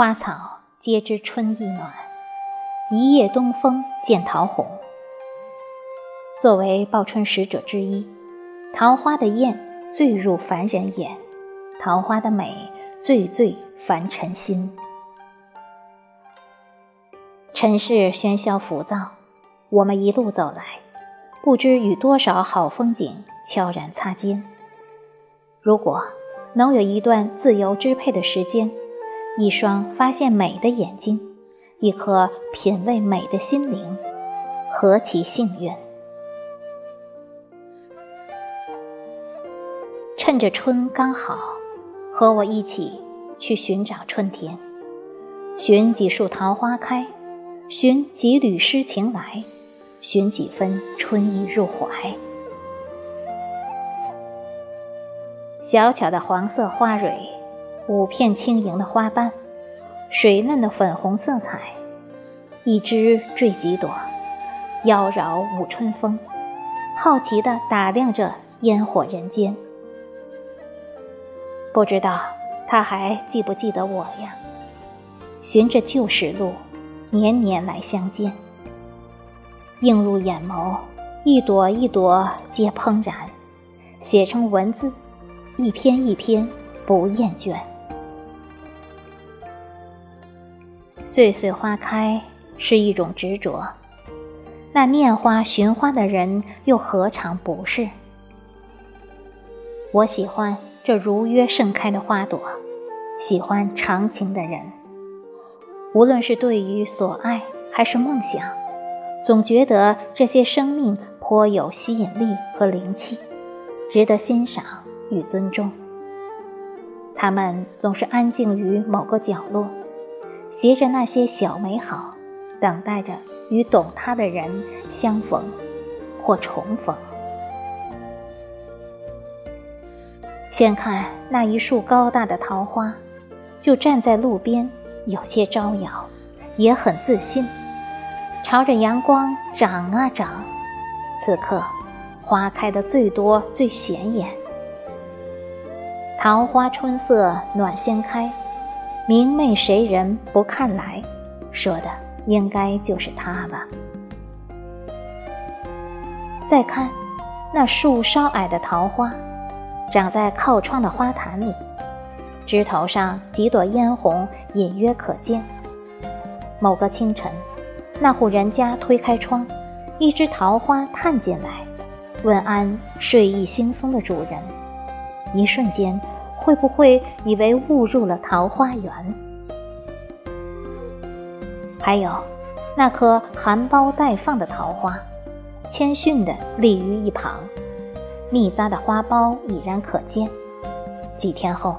花草皆知春意暖，一夜东风见桃红。作为报春使者之一，桃花的艳最入凡人眼，桃花的美最醉凡尘心。尘世喧嚣浮躁，我们一路走来，不知与多少好风景悄然擦肩。如果能有一段自由支配的时间，一双发现美的眼睛，一颗品味美的心灵，何其幸运！趁着春刚好，和我一起去寻找春天，寻几束桃花开，寻几缕诗情来，寻几分春意入怀。小巧的黄色花蕊，五片轻盈的花瓣，水嫩的粉红色彩，一枝缀几朵，妖娆舞春风。好奇地打量着烟火人间，不知道他还记不记得我呀？循着旧时路，年年来相见。映入眼眸，一朵一朵皆怦然，写成文字。一篇一篇不厌倦，岁岁花开是一种执着，那念花寻花的人又何尝不是？我喜欢这如约盛开的花朵，喜欢长情的人。无论是对于所爱还是梦想，总觉得这些生命颇有吸引力和灵气，值得欣赏。与尊重，他们总是安静于某个角落，携着那些小美好，等待着与懂他的人相逢或重逢。先看那一束高大的桃花，就站在路边，有些招摇，也很自信，朝着阳光长啊长。此刻，花开的最多最显眼。桃花春色暖先开，明媚谁人不看来？说的应该就是他吧。再看那树稍矮的桃花，长在靠窗的花坛里，枝头上几朵嫣红隐约可见。某个清晨，那户人家推开窗，一只桃花探进来，问安睡意惺忪的主人。一瞬间，会不会以为误入了桃花源？还有，那颗含苞待放的桃花，谦逊地立于一旁，密匝的花苞已然可见。几天后，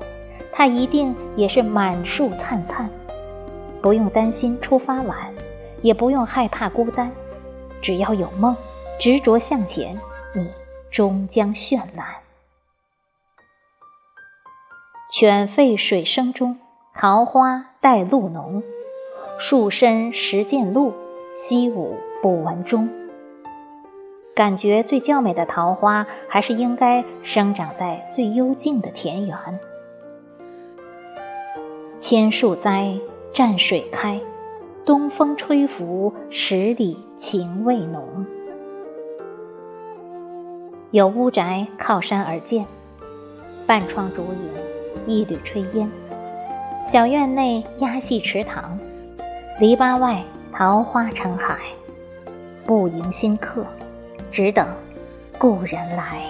它一定也是满树灿灿。不用担心出发晚，也不用害怕孤单，只要有梦，执着向前，你终将绚烂。犬吠水声中，桃花带露浓。树深时见鹿，溪舞不闻钟。感觉最娇美的桃花，还是应该生长在最幽静的田园。千树栽，蘸水开，东风吹拂，十里情味浓。有屋宅靠山而建，半窗竹影。一缕炊烟，小院内鸭戏池塘，篱笆外桃花成海，不迎新客，只等故人来。